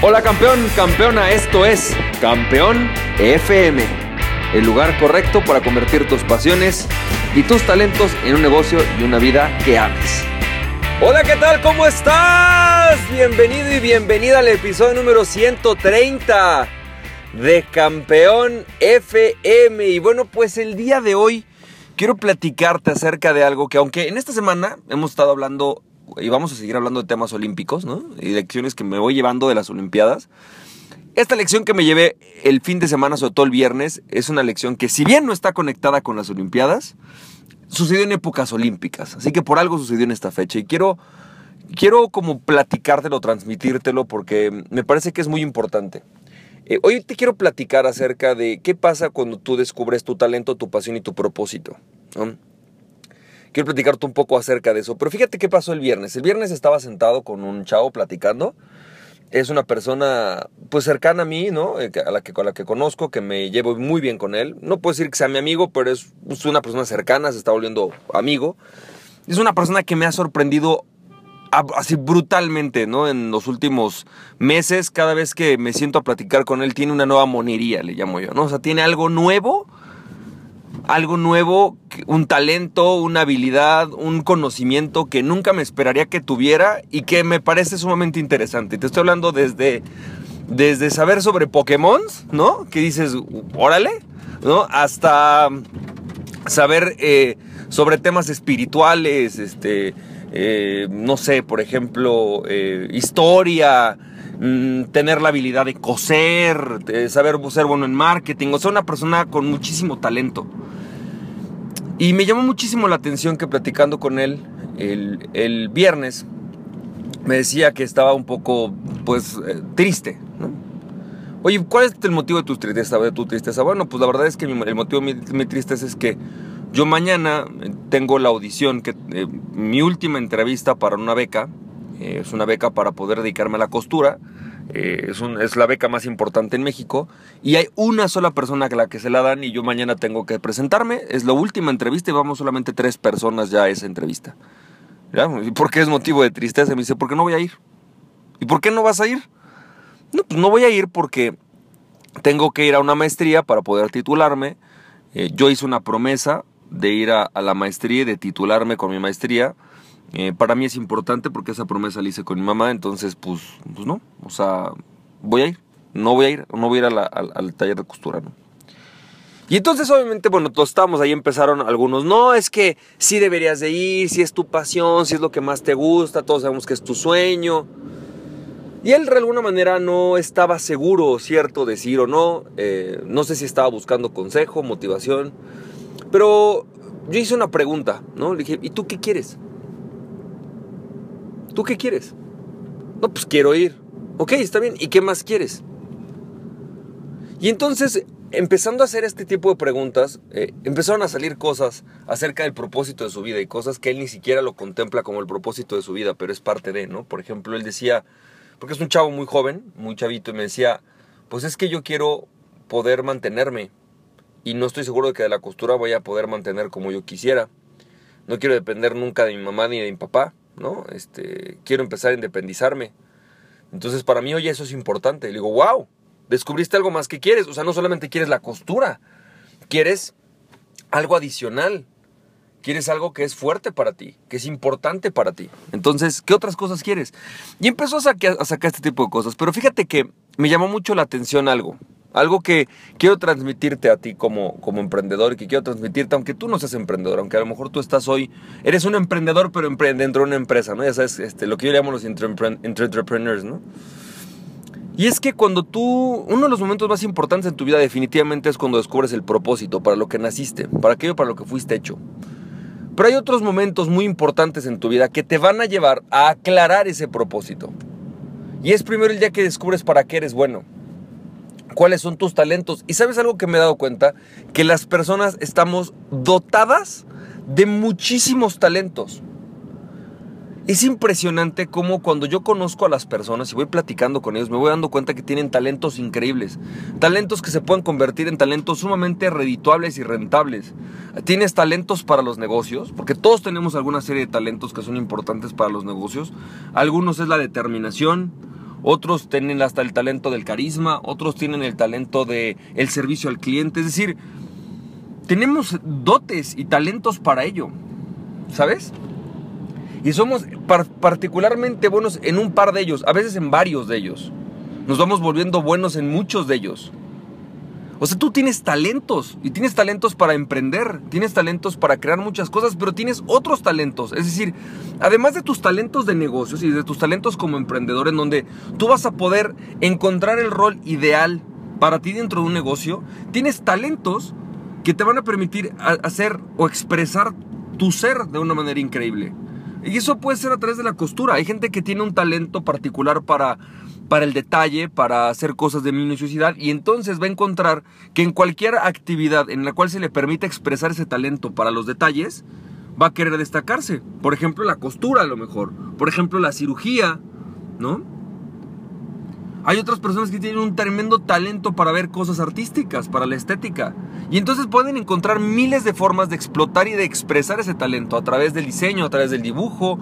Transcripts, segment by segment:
Hola campeón, campeona, esto es Campeón FM, el lugar correcto para convertir tus pasiones y tus talentos en un negocio y una vida que ames. Hola, ¿qué tal? ¿Cómo estás? Bienvenido y bienvenida al episodio número 130 de Campeón FM. Y bueno, pues el día de hoy quiero platicarte acerca de algo que aunque en esta semana hemos estado hablando y vamos a seguir hablando de temas olímpicos, ¿no? Y lecciones que me voy llevando de las Olimpiadas. Esta lección que me llevé el fin de semana, sobre todo el viernes, es una lección que si bien no está conectada con las Olimpiadas, sucedió en épocas olímpicas. Así que por algo sucedió en esta fecha. Y quiero, quiero como platicártelo, transmitírtelo, porque me parece que es muy importante. Eh, hoy te quiero platicar acerca de qué pasa cuando tú descubres tu talento, tu pasión y tu propósito. Quiero platicarte un poco acerca de eso. Pero fíjate qué pasó el viernes. El viernes estaba sentado con un chavo platicando. Es una persona pues cercana a mí, ¿no? Eh, a la que, la que conozco, que me llevo muy bien con él. No puedo decir que sea mi amigo, pero es una persona cercana, se está volviendo amigo. Es una persona que me ha sorprendido así brutalmente, ¿no? En los últimos meses, cada vez que me siento a platicar con él, tiene una nueva monería, le llamo yo, ¿no? O sea, tiene algo nuevo algo nuevo, un talento, una habilidad, un conocimiento que nunca me esperaría que tuviera y que me parece sumamente interesante. Te estoy hablando desde, desde saber sobre Pokémon, ¿no? Que dices, órale, ¿no? Hasta saber eh, sobre temas espirituales, este, eh, no sé, por ejemplo, eh, historia, mm, tener la habilidad de coser, saber ser bueno en marketing, o sea, una persona con muchísimo talento. Y me llamó muchísimo la atención que platicando con él el, viernes, me decía que estaba un poco, pues, eh, triste, ¿no? Oye, ¿cuál es el motivo de tu tristeza? De tu tristeza? Bueno, pues la verdad es que el motivo de mi, tristeza es que yo mañana tengo la audición, que eh, mi última entrevista para una beca, eh, es una beca para poder dedicarme a la costura, eh, es, la beca más importante en México y hay una sola persona a la que se la dan y yo mañana tengo que presentarme. Es la última entrevista y vamos solamente tres personas ya a esa entrevista. ¿Y por qué es motivo de tristeza? Me dice, ¿por qué no voy a ir? ¿Y por qué no vas a ir? No, pues no voy a ir porque tengo que ir a una maestría para poder titularme. Eh, yo hice una promesa de ir a, a la maestría y de titularme con mi maestría eh, para mí es importante porque esa promesa la hice con mi mamá, entonces pues, pues no, o sea, voy a ir, no voy a ir, no voy a ir al taller de costura. Y entonces obviamente, bueno, todos estábamos ahí, empezaron algunos, no, es que sí deberías de ir, si es tu pasión, si es lo que más te gusta, todos sabemos que es tu sueño. Y él de alguna manera no estaba seguro, cierto, decir o no, eh, no sé si estaba buscando consejo, motivación, pero yo hice una pregunta, ¿no? Le dije, ¿y tú qué quieres? ¿Tú qué quieres? No, pues quiero ir. Ok, está bien. ¿Y qué más quieres? Y entonces, empezando a hacer este tipo de preguntas, eh, empezaron a salir cosas acerca del propósito de su vida y cosas que él ni siquiera lo contempla como el propósito de su vida, pero es parte de, ¿no? Por ejemplo, él decía, porque es un chavo muy joven, muy chavito, y me decía, pues es que yo quiero poder mantenerme y no estoy seguro de que de la costura voy a poder mantener como yo quisiera. No quiero depender nunca de mi mamá ni de mi papá. ¿No? Este, quiero empezar a independizarme. Entonces para mí, oye, eso es importante. Le digo, wow, descubriste algo más que quieres. O sea, no solamente quieres la costura, quieres algo adicional. Quieres algo que es fuerte para ti, que es importante para ti. Entonces, ¿qué otras cosas quieres? Y empezó a, a sacar este tipo de cosas. Pero fíjate que me llamó mucho la atención algo. Algo que quiero transmitirte a ti como, como emprendedor y que quiero transmitirte, aunque tú no seas emprendedor, aunque a lo mejor tú estás hoy, eres un emprendedor, pero dentro de una empresa, ¿no? Ya sabes, este, lo que yo llamo los entrepreneurs, ¿no? Y es que cuando tú, uno de los momentos más importantes en tu vida definitivamente es cuando descubres el propósito, para lo que naciste, para aquello para lo que fuiste hecho. Pero hay otros momentos muy importantes en tu vida que te van a llevar a aclarar ese propósito. Y es primero el día que descubres para qué eres bueno cuáles son tus talentos. Y sabes algo que me he dado cuenta, que las personas estamos dotadas de muchísimos talentos. Es impresionante cómo cuando yo conozco a las personas y voy platicando con ellos, me voy dando cuenta que tienen talentos increíbles. Talentos que se pueden convertir en talentos sumamente redituables y rentables. Tienes talentos para los negocios, porque todos tenemos alguna serie de talentos que son importantes para los negocios. Algunos es la determinación, otros tienen hasta el talento del carisma, otros tienen el talento del el servicio al cliente. Es decir, tenemos dotes y talentos para ello, ¿sabes? Y somos particularmente buenos en un par de ellos, a veces en varios de ellos. Nos vamos volviendo buenos en muchos de ellos. O sea, tú tienes talentos y tienes talentos para emprender, tienes talentos para crear muchas cosas, pero tienes otros talentos. Es decir, además de tus talentos de negocios y de tus talentos como emprendedor, en donde tú vas a poder encontrar el rol ideal para ti dentro de un negocio, tienes talentos que te van a permitir hacer o expresar tu ser de una manera increíble. Y eso puede ser a través de la costura. Hay gente que tiene un talento particular para para el detalle, para hacer cosas de minuciosidad y entonces va a encontrar que en cualquier actividad en la cual se le permita expresar ese talento para los detalles, va a querer destacarse. Por ejemplo, la costura a lo mejor, por ejemplo, la cirugía, ¿no? Hay otras personas que tienen un tremendo talento para ver cosas artísticas, para la estética. Y entonces pueden encontrar miles de formas de explotar y de expresar ese talento a través del diseño, a través del dibujo,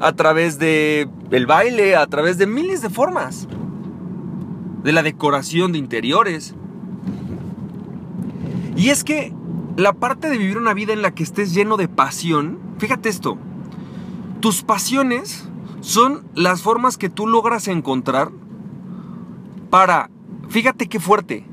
a través de el baile, a través de miles de formas. De la decoración de interiores. Y es que la parte de vivir una vida en la que estés lleno de pasión, fíjate esto, tus pasiones son las formas que tú logras encontrar para, fíjate qué fuerte,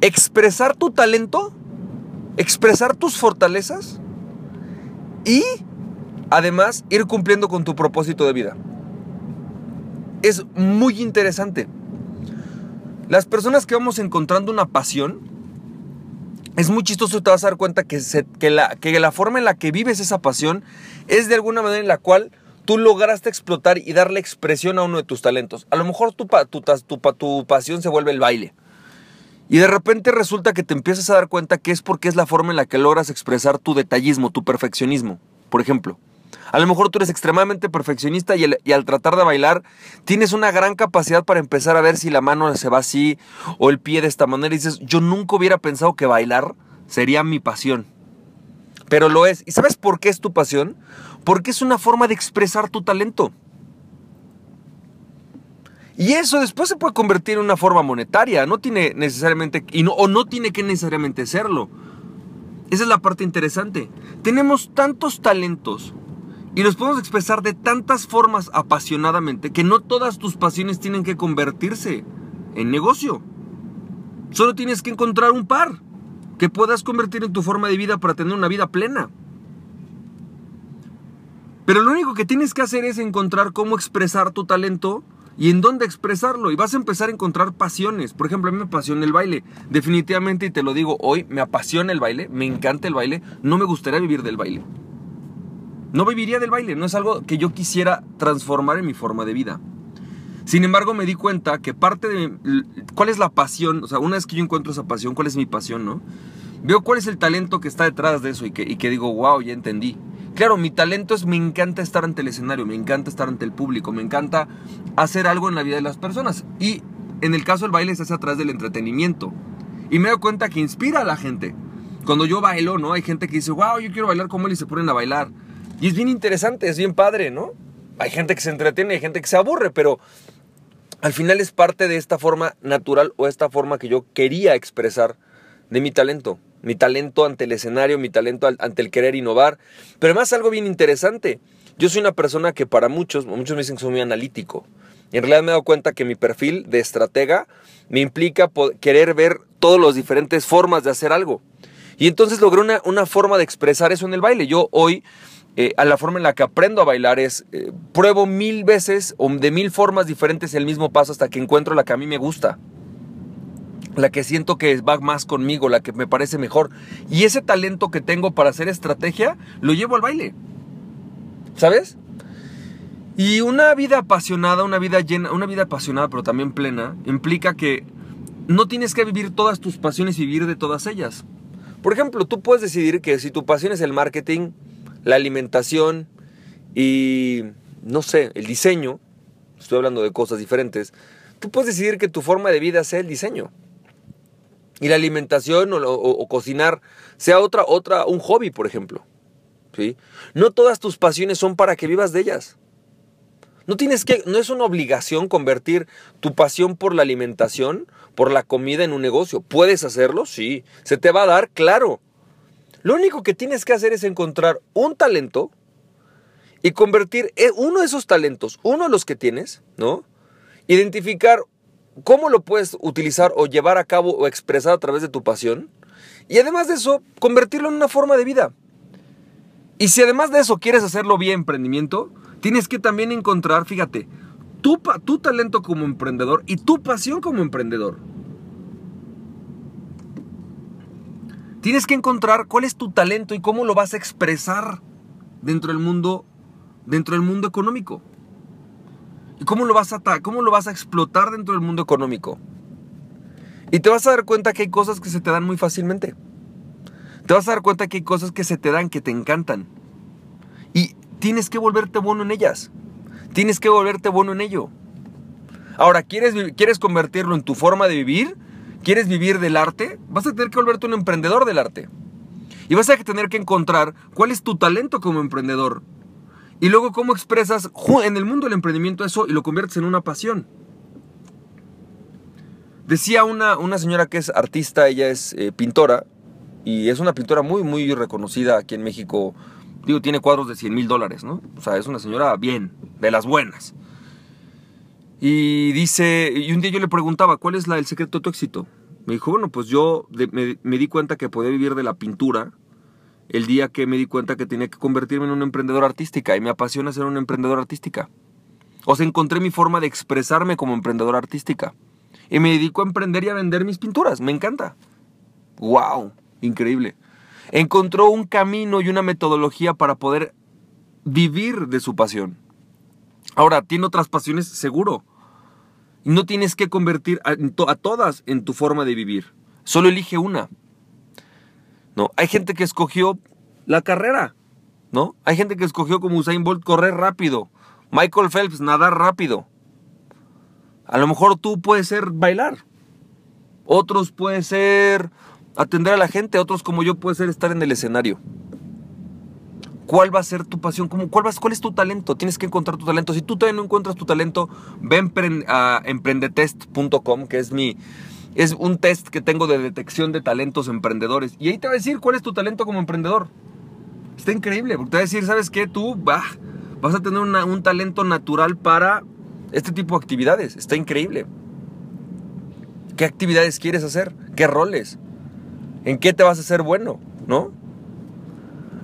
expresar tu talento, expresar tus fortalezas y Además, ir cumpliendo con tu propósito de vida. Es muy interesante. Las personas que vamos encontrando una pasión, es muy chistoso, te vas a dar cuenta que, que, la, que la forma en la que vives esa pasión es de alguna manera en la cual tú lograste explotar y darle expresión a uno de tus talentos. A lo mejor tu, tu, tu, tu, pasión se vuelve el baile. Y de repente resulta que te empiezas a dar cuenta que es porque es la forma en la que logras expresar tu detallismo, tu perfeccionismo, por ejemplo. A lo mejor tú eres extremadamente perfeccionista y, al tratar de bailar tienes una gran capacidad para empezar a ver si la mano se va así o el pie de esta manera y dices, yo nunca hubiera pensado que bailar sería mi pasión. Pero lo es. ¿Y sabes por qué es tu pasión? Porque es una forma de expresar tu talento. Y eso después se puede convertir en una forma monetaria, no tiene necesariamente, o no tiene que necesariamente serlo. Esa es la parte interesante. Tenemos tantos talentos y los podemos expresar de tantas formas apasionadamente que no todas tus pasiones tienen que convertirse en negocio. Solo tienes que encontrar un par que puedas convertir en tu forma de vida para tener una vida plena. Pero lo único que tienes que hacer es encontrar cómo expresar tu talento y en dónde expresarlo. Y vas a empezar a encontrar pasiones. Por ejemplo, a mí me apasiona el baile. Definitivamente, y te lo digo hoy, me apasiona el baile, me encanta el baile. No me gustaría vivir del baile. No viviría del baile, no es algo que yo quisiera transformar en mi forma de vida. Sin embargo, me di cuenta que parte de... ¿Cuál es la pasión? O sea, una vez que yo encuentro esa pasión, ¿cuál es mi pasión, no? Veo cuál es el talento que está detrás de eso y que, y que digo, wow, ya entendí. Claro, mi talento es, me encanta estar ante el escenario, me encanta estar ante el público, me encanta hacer algo en la vida de las personas. Y en el caso del baile se hace a través del entretenimiento. Y me doy cuenta que inspira a la gente. Cuando yo bailo, ¿no? Hay gente que dice, wow, yo quiero bailar como él y se ponen a bailar. Y es bien interesante, es bien padre, ¿no? Hay gente que se entretiene, hay gente que se aburre, pero al final es parte de esta forma natural o esta forma que yo quería expresar de mi talento. Mi talento ante el escenario, mi talento ante el querer innovar. Pero además algo bien interesante. Yo soy una persona que para muchos, muchos me dicen que soy muy analítico. En realidad me he dado cuenta que mi perfil de estratega me implica querer ver todas las diferentes formas de hacer algo. Y entonces logré una, una forma de expresar eso en el baile. Yo hoy eh, a la forma en la que aprendo a bailar es, eh, pruebo mil veces o de mil formas diferentes el mismo paso hasta que encuentro la que a mí me gusta. La que siento que va más conmigo, la que me parece mejor. Y ese talento que tengo para hacer estrategia, lo llevo al baile. ¿Sabes? Y una vida apasionada, una vida llena, una vida apasionada pero también plena, implica que no tienes que vivir todas tus pasiones y vivir de todas ellas. Por ejemplo, tú puedes decidir que si tu pasión es el marketing, la alimentación y, no sé, el diseño, estoy hablando de cosas diferentes, tú puedes decidir que tu forma de vida sea el diseño. Y la alimentación o, cocinar sea otra, otra, un hobby, por ejemplo. ¿sí? No todas tus pasiones son para que vivas de ellas. No tienes que, no es una obligación convertir tu pasión por la alimentación, por la comida en un negocio. ¿Puedes hacerlo? Sí. ¿Se te va a dar? Claro. Lo único que tienes que hacer es encontrar un talento y convertir e, uno de esos talentos, uno de los que tienes, ¿no? Identificar cómo lo puedes utilizar o llevar a cabo o expresar a través de tu pasión. Y además de eso, convertirlo en una forma de vida. Y si además de eso quieres hacerlo vía emprendimiento, Tienes que también encontrar, fíjate, tu, tu talento como emprendedor y tu pasión como emprendedor. Tienes que encontrar cuál es tu talento y cómo lo vas a expresar dentro del mundo, dentro del mundo económico. Y cómo lo vas a cómo lo vas a explotar dentro del mundo económico. Y te vas a dar cuenta que hay cosas que se te dan muy fácilmente. Te vas a dar cuenta que hay cosas que se te dan que te encantan. Y tienes que volverte bueno en ellas. Tienes que volverte bueno en ello. Ahora, ¿quieres, ¿quieres convertirlo en tu forma de vivir? ¿Quieres vivir del arte? Vas a tener que volverte un emprendedor del arte. Y vas a tener que encontrar cuál es tu talento como emprendedor. Y luego cómo expresas en el mundo del emprendimiento eso y lo conviertes en una pasión. Decía una, una señora que es artista, ella es eh, pintora, y es una pintora muy, muy reconocida aquí en México Digo, tiene cuadros de 100 mil dólares, ¿no? O sea, es una señora bien, de las buenas. Y dice, y un día yo le preguntaba, ¿cuál es la, el secreto de tu éxito? Me dijo, bueno, pues yo me, di cuenta que podía vivir de la pintura el día que me di cuenta que tenía que convertirme en una emprendedora artística y me apasiona ser una emprendedora artística. O sea, encontré mi forma de expresarme como emprendedora artística. Y me dedico a emprender y a vender mis pinturas. Me encanta. ¡Wow! Increíble encontró un camino y una metodología para poder vivir de su pasión. Ahora, tiene otras pasiones seguro. No tienes que convertir a, todas en tu forma de vivir. Solo elige una. ¿No? Hay gente que escogió la carrera. ¿No? Hay gente que escogió como Usain Bolt correr rápido. Michael Phelps nadar rápido. A lo mejor tú puedes ser bailar. Otros pueden ser atender a la gente, otros como yo puede ser estar en el escenario. ¿Cuál va a ser tu pasión? ¿Cómo, cuál, ¿Cuál es tu talento? Tienes que encontrar tu talento. Si tú todavía no encuentras tu talento, ven a emprendetest.com, que es mi... Es un test que tengo de detección de talentos emprendedores. Y ahí te va a decir cuál es tu talento como emprendedor. Está increíble, porque te va a decir, ¿sabes qué? Tú vas a tener un talento natural para este tipo de actividades. Está increíble. ¿Qué actividades quieres hacer? ¿Qué roles? en qué te vas a hacer bueno, ¿no?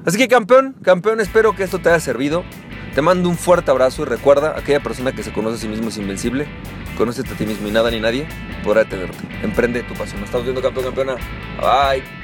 Así que campeón, campeón, espero que esto te haya servido. Te mando un fuerte abrazo y recuerda, aquella persona que se conoce a sí mismo es invencible. Conócete a ti mismo y nada ni nadie podrá detenerte. Emprende tu pasión. Nos estamos viendo campeón, campeona. Bye.